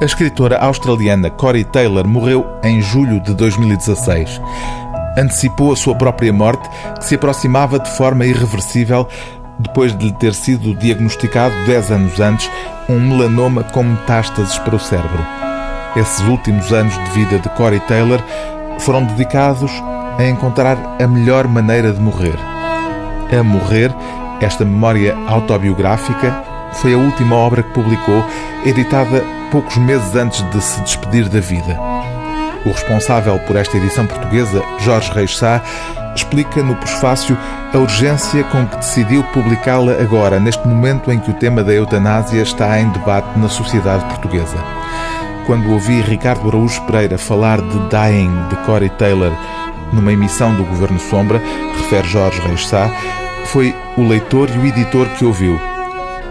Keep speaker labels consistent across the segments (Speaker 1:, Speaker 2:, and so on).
Speaker 1: A escritora australiana Corey Taylor morreu em julho de 2016. Antecipou a sua própria morte, que se aproximava de forma irreversível depois de lhe ter sido diagnosticado 10 anos antes um melanoma com metástases para o cérebro. Esses últimos anos de vida de Corey Taylor foram dedicados a encontrar a melhor maneira de morrer. A Morrer, esta memória autobiográfica, foi a última obra que publicou, editada poucos meses antes de se despedir da vida. O responsável por esta edição portuguesa, Jorge Reis Sá, explica no prefácio a urgência com que decidiu publicá-la agora, neste momento em que o tema da eutanásia está em debate na sociedade portuguesa. Quando ouvi Ricardo Araújo Pereira falar de Dying de Corey Taylor numa emissão do Governo Sombra, refere Jorge Reis Sá, foi o leitor e o editor que ouviu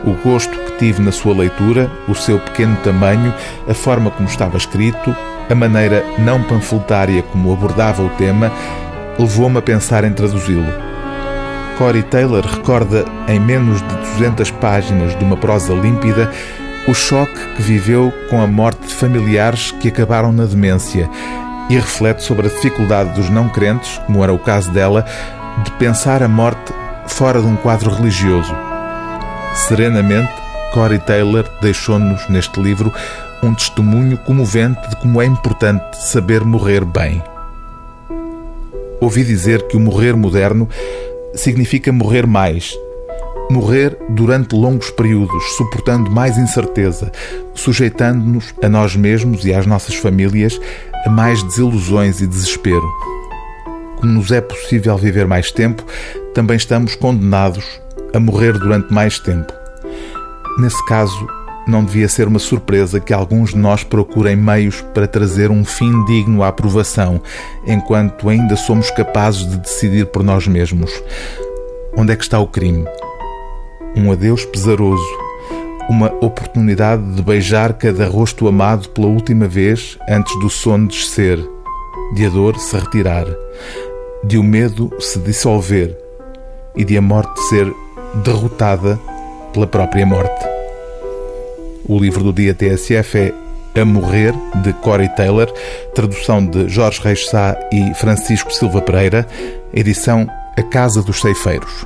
Speaker 1: o gosto que tive na sua leitura, o seu pequeno tamanho, a forma como estava escrito, a maneira não panfletária como abordava o tema, levou-me a pensar em traduzi-lo. Corey Taylor recorda, em menos de 200 páginas de uma prosa límpida, o choque que viveu com a morte de familiares que acabaram na demência e reflete sobre a dificuldade dos não crentes, como era o caso dela, de pensar a morte fora de um quadro religioso. Serenamente, Corey Taylor deixou-nos neste livro um testemunho comovente de como é importante saber morrer bem. Ouvi dizer que o morrer moderno significa morrer mais. Morrer durante longos períodos, suportando mais incerteza, sujeitando-nos a nós mesmos e às nossas famílias a mais desilusões e desespero. Como nos é possível viver mais tempo, também estamos condenados a morrer durante mais tempo. Nesse caso, não devia ser uma surpresa que alguns de nós procurem meios para trazer um fim digno à aprovação, enquanto ainda somos capazes de decidir por nós mesmos. Onde é que está o crime? Um adeus pesaroso, uma oportunidade de beijar cada rosto amado pela última vez antes do sono descer, de a dor se retirar, de o medo se dissolver e de a morte ser derrotada pela própria morte. O livro do dia TSF é A Morrer, de Corey Taylor, tradução de Jorge Reis Sá e Francisco Silva Pereira, edição A Casa dos Ceifeiros.